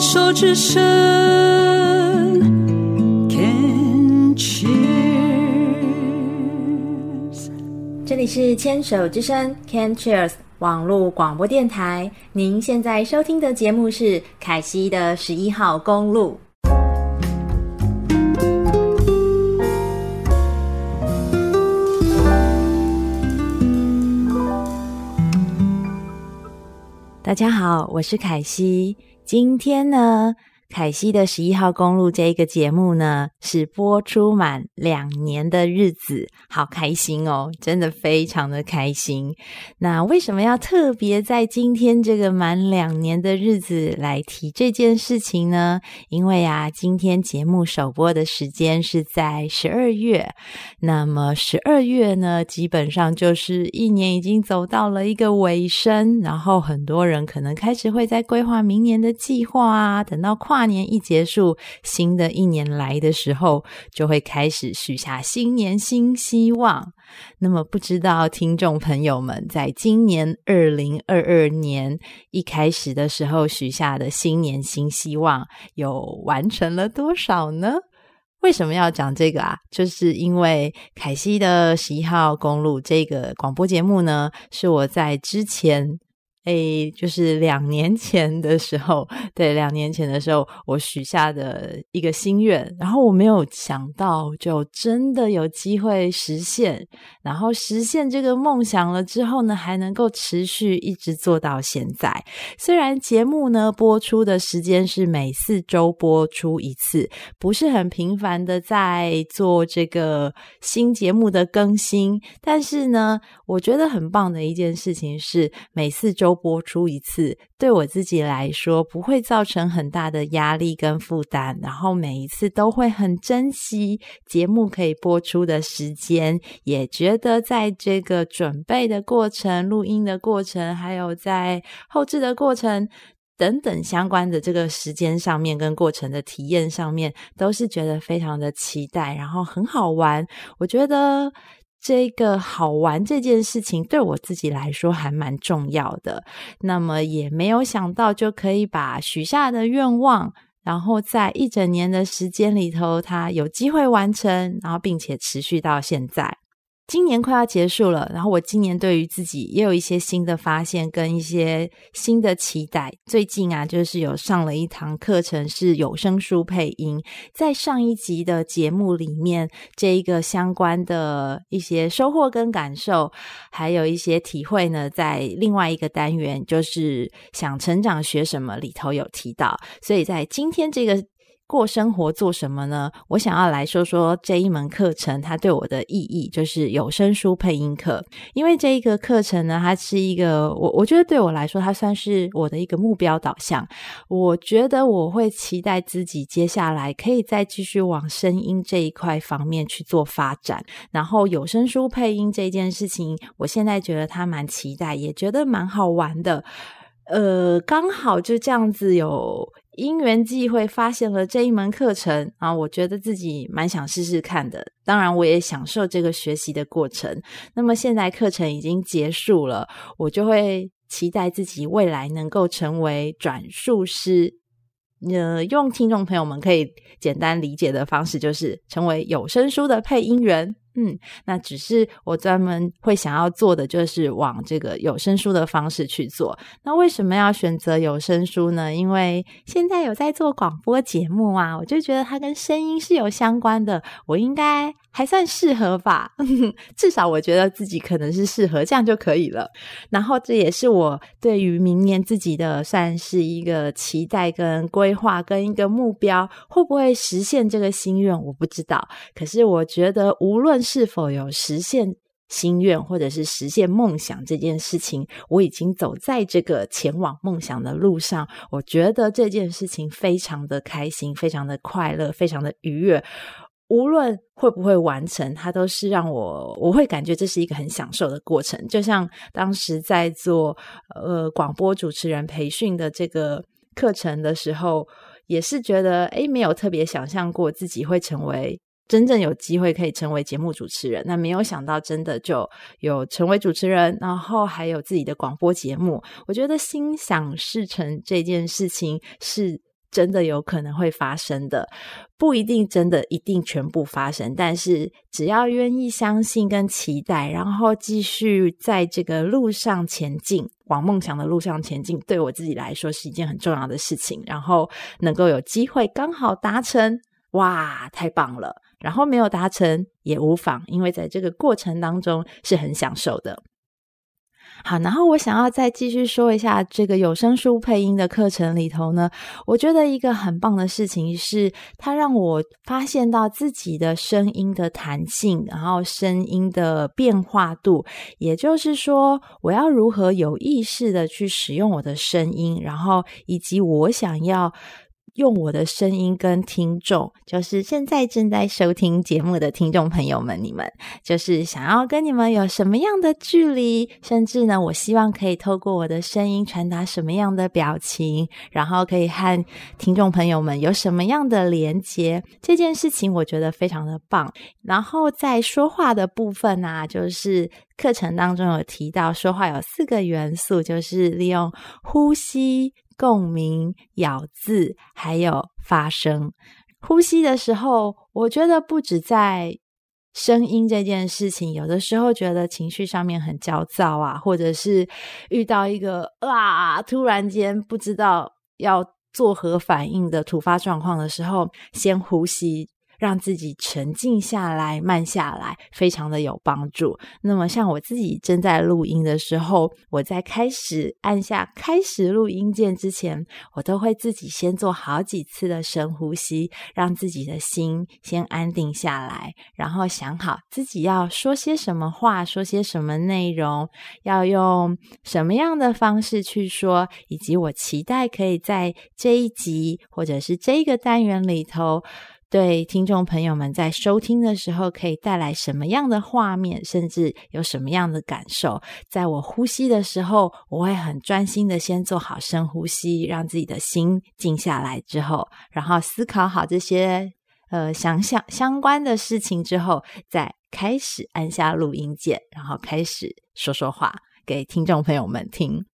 手之声，Can Cheers。这里是牵手之声，Can Cheers 网络广播电台。您现在收听的节目是凯西的十一号公路。大家好，我是凯西。今天呢，凯西的十一号公路这一个节目呢，是播出满两年的日子，好开心哦，真的非常的开心。那为什么要特别在今天这个满两年的日子来提这件事情呢？因为啊，今天节目首播的时间是在十二月，那么十二月呢，基本上就是一年已经走到了一个尾声，然后很多人可能开始会在规划明年的计划啊，等到跨跨年一结束，新的一年来的时候。就会开始许下新年新希望。那么，不知道听众朋友们在今年二零二二年一开始的时候许下的新年新希望，有完成了多少呢？为什么要讲这个啊？就是因为凯西的十一号公路这个广播节目呢，是我在之前。诶，就是两年前的时候，对，两年前的时候，我许下的一个心愿，然后我没有想到，就真的有机会实现。然后实现这个梦想了之后呢，还能够持续一直做到现在。虽然节目呢播出的时间是每四周播出一次，不是很频繁的在做这个新节目的更新，但是呢，我觉得很棒的一件事情是每四周。播出一次，对我自己来说不会造成很大的压力跟负担，然后每一次都会很珍惜节目可以播出的时间，也觉得在这个准备的过程、录音的过程，还有在后置的过程等等相关的这个时间上面跟过程的体验上面，都是觉得非常的期待，然后很好玩。我觉得。这个好玩这件事情对我自己来说还蛮重要的，那么也没有想到就可以把许下的愿望，然后在一整年的时间里头，它有机会完成，然后并且持续到现在。今年快要结束了，然后我今年对于自己也有一些新的发现跟一些新的期待。最近啊，就是有上了一堂课程，是有声书配音。在上一集的节目里面，这一个相关的一些收获跟感受，还有一些体会呢，在另外一个单元，就是想成长学什么里头有提到。所以在今天这个。过生活做什么呢？我想要来说说这一门课程，它对我的意义，就是有声书配音课。因为这一个课程呢，它是一个我我觉得对我来说，它算是我的一个目标导向。我觉得我会期待自己接下来可以再继续往声音这一块方面去做发展。然后有声书配音这件事情，我现在觉得它蛮期待，也觉得蛮好玩的。呃，刚好就这样子有。因缘际会发现了这一门课程啊，我觉得自己蛮想试试看的。当然，我也享受这个学习的过程。那么现在课程已经结束了，我就会期待自己未来能够成为转述师。呃，用听众朋友们可以简单理解的方式，就是成为有声书的配音员。嗯，那只是我专门会想要做的，就是往这个有声书的方式去做。那为什么要选择有声书呢？因为现在有在做广播节目啊，我就觉得它跟声音是有相关的，我应该还算适合吧。至少我觉得自己可能是适合，这样就可以了。然后这也是我对于明年自己的算是一个期待跟规划跟一个目标，会不会实现这个心愿，我不知道。可是我觉得无论是否有实现心愿，或者是实现梦想这件事情，我已经走在这个前往梦想的路上。我觉得这件事情非常的开心，非常的快乐，非常的愉悦。无论会不会完成，它都是让我我会感觉这是一个很享受的过程。就像当时在做呃广播主持人培训的这个课程的时候，也是觉得诶，没有特别想象过自己会成为。真正有机会可以成为节目主持人，那没有想到真的就有成为主持人，然后还有自己的广播节目。我觉得心想事成这件事情是真的有可能会发生的，不一定真的一定全部发生，但是只要愿意相信跟期待，然后继续在这个路上前进，往梦想的路上前进，对我自己来说是一件很重要的事情。然后能够有机会刚好达成，哇，太棒了！然后没有达成也无妨，因为在这个过程当中是很享受的。好，然后我想要再继续说一下这个有声书配音的课程里头呢，我觉得一个很棒的事情是，它让我发现到自己的声音的弹性，然后声音的变化度，也就是说，我要如何有意识的去使用我的声音，然后以及我想要。用我的声音跟听众，就是现在正在收听节目的听众朋友们，你们就是想要跟你们有什么样的距离，甚至呢，我希望可以透过我的声音传达什么样的表情，然后可以和听众朋友们有什么样的连接，这件事情我觉得非常的棒。然后在说话的部分啊，就是课程当中有提到，说话有四个元素，就是利用呼吸。共鸣、咬字，还有发声。呼吸的时候，我觉得不止在声音这件事情，有的时候觉得情绪上面很焦躁啊，或者是遇到一个啊，突然间不知道要作何反应的突发状况的时候，先呼吸。让自己沉静下来，慢下来，非常的有帮助。那么，像我自己正在录音的时候，我在开始按下开始录音键之前，我都会自己先做好几次的深呼吸，让自己的心先安定下来，然后想好自己要说些什么话，说些什么内容，要用什么样的方式去说，以及我期待可以在这一集或者是这个单元里头。对听众朋友们在收听的时候，可以带来什么样的画面，甚至有什么样的感受？在我呼吸的时候，我会很专心的先做好深呼吸，让自己的心静下来之后，然后思考好这些呃想想相关的事情之后，再开始按下录音键，然后开始说说话。给听众朋友们听，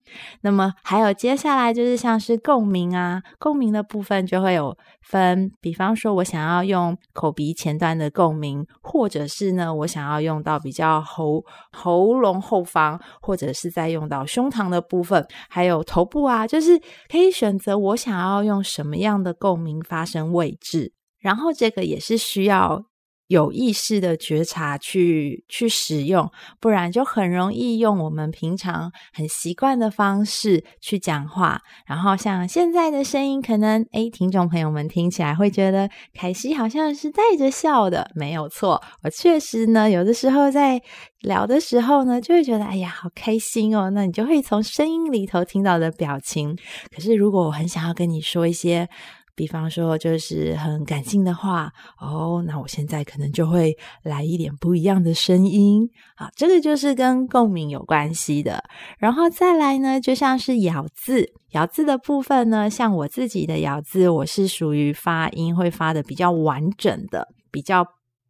那么还有接下来就是像是共鸣啊，共鸣的部分就会有分，比方说我想要用口鼻前端的共鸣，或者是呢我想要用到比较喉喉咙后方，或者是再用到胸膛的部分，还有头部啊，就是可以选择我想要用什么样的共鸣发生位置，然后这个也是需要。有意识的觉察去去使用，不然就很容易用我们平常很习惯的方式去讲话。然后像现在的声音，可能诶，听众朋友们听起来会觉得凯西好像是带着笑的，没有错。我确实呢，有的时候在聊的时候呢，就会觉得哎呀，好开心哦。那你就会从声音里头听到的表情。可是如果我很想要跟你说一些。比方说，就是很感性的话哦，那我现在可能就会来一点不一样的声音啊，这个就是跟共鸣有关系的。然后再来呢，就像是咬字，咬字的部分呢，像我自己的咬字，我是属于发音会发的比较完整的，比较。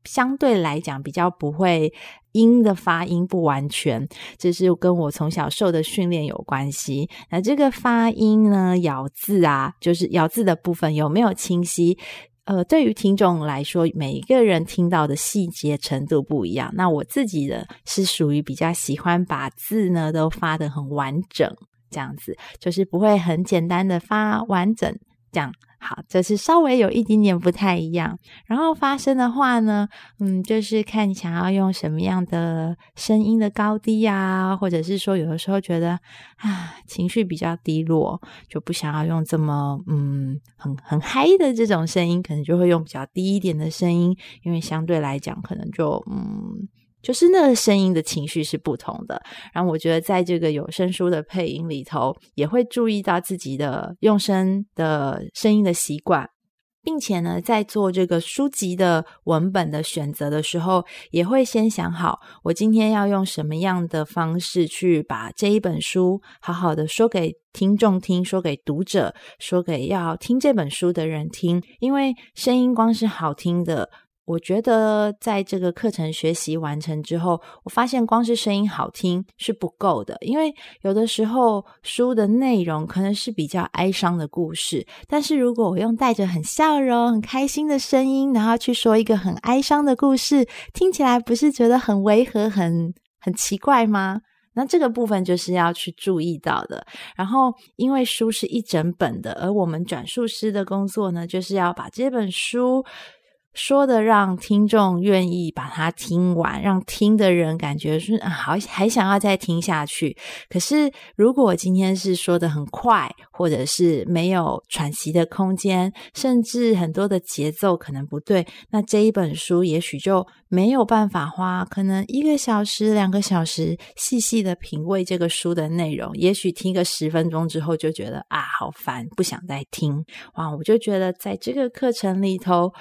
相对来讲，比较不会音的发音不完全，这是跟我从小受的训练有关系。那这个发音呢，咬字啊，就是咬字的部分有没有清晰？呃，对于听众来说，每一个人听到的细节程度不一样。那我自己的是属于比较喜欢把字呢都发得很完整，这样子就是不会很简单的发完整这样。好，这是稍微有一点点不太一样。然后发声的话呢，嗯，就是看你想要用什么样的声音的高低啊，或者是说有的时候觉得啊情绪比较低落，就不想要用这么嗯很很嗨的这种声音，可能就会用比较低一点的声音，因为相对来讲可能就嗯。就是那声音的情绪是不同的，然后我觉得在这个有声书的配音里头，也会注意到自己的用声的声音的习惯，并且呢，在做这个书籍的文本的选择的时候，也会先想好，我今天要用什么样的方式去把这一本书好好的说给听众听，说给读者，说给要听这本书的人听，因为声音光是好听的。我觉得在这个课程学习完成之后，我发现光是声音好听是不够的，因为有的时候书的内容可能是比较哀伤的故事，但是如果我用带着很笑容、很开心的声音，然后去说一个很哀伤的故事，听起来不是觉得很违和、很很奇怪吗？那这个部分就是要去注意到的。然后，因为书是一整本的，而我们转述师的工作呢，就是要把这本书。说的让听众愿意把它听完，让听的人感觉是好，还想要再听下去。可是，如果今天是说的很快，或者是没有喘息的空间，甚至很多的节奏可能不对，那这一本书也许就没有办法花可能一个小时、两个小时细细的品味这个书的内容。也许听个十分钟之后就觉得啊，好烦，不想再听。哇，我就觉得在这个课程里头。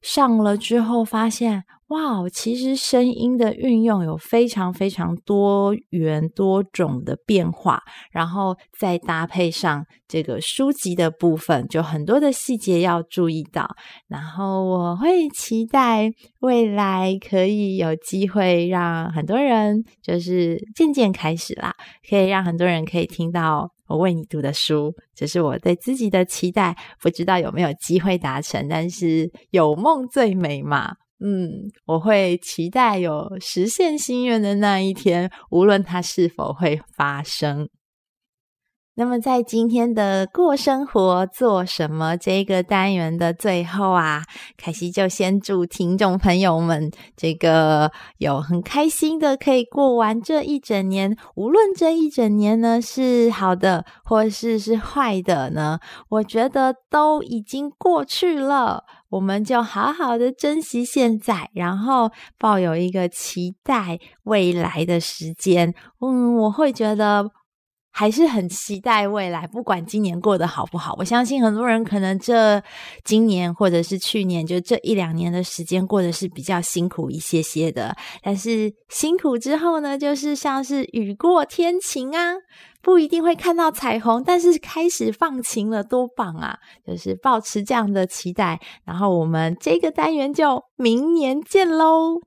上了之后发现，哇，其实声音的运用有非常非常多元多种的变化，然后再搭配上这个书籍的部分，就很多的细节要注意到。然后我会期待未来可以有机会让很多人，就是渐渐开始啦，可以让很多人可以听到。我为你读的书，这是我对自己的期待，不知道有没有机会达成，但是有梦最美嘛。嗯，我会期待有实现心愿的那一天，无论它是否会发生。那么，在今天的过生活做什么这个单元的最后啊，凯西就先祝听众朋友们这个有很开心的可以过完这一整年，无论这一整年呢是好的或是是坏的呢，我觉得都已经过去了，我们就好好的珍惜现在，然后抱有一个期待未来的时间。嗯，我会觉得。还是很期待未来，不管今年过得好不好，我相信很多人可能这今年或者是去年，就这一两年的时间过得是比较辛苦一些些的。但是辛苦之后呢，就是像是雨过天晴啊，不一定会看到彩虹，但是开始放晴了，多棒啊！就是抱持这样的期待，然后我们这个单元就明年见喽。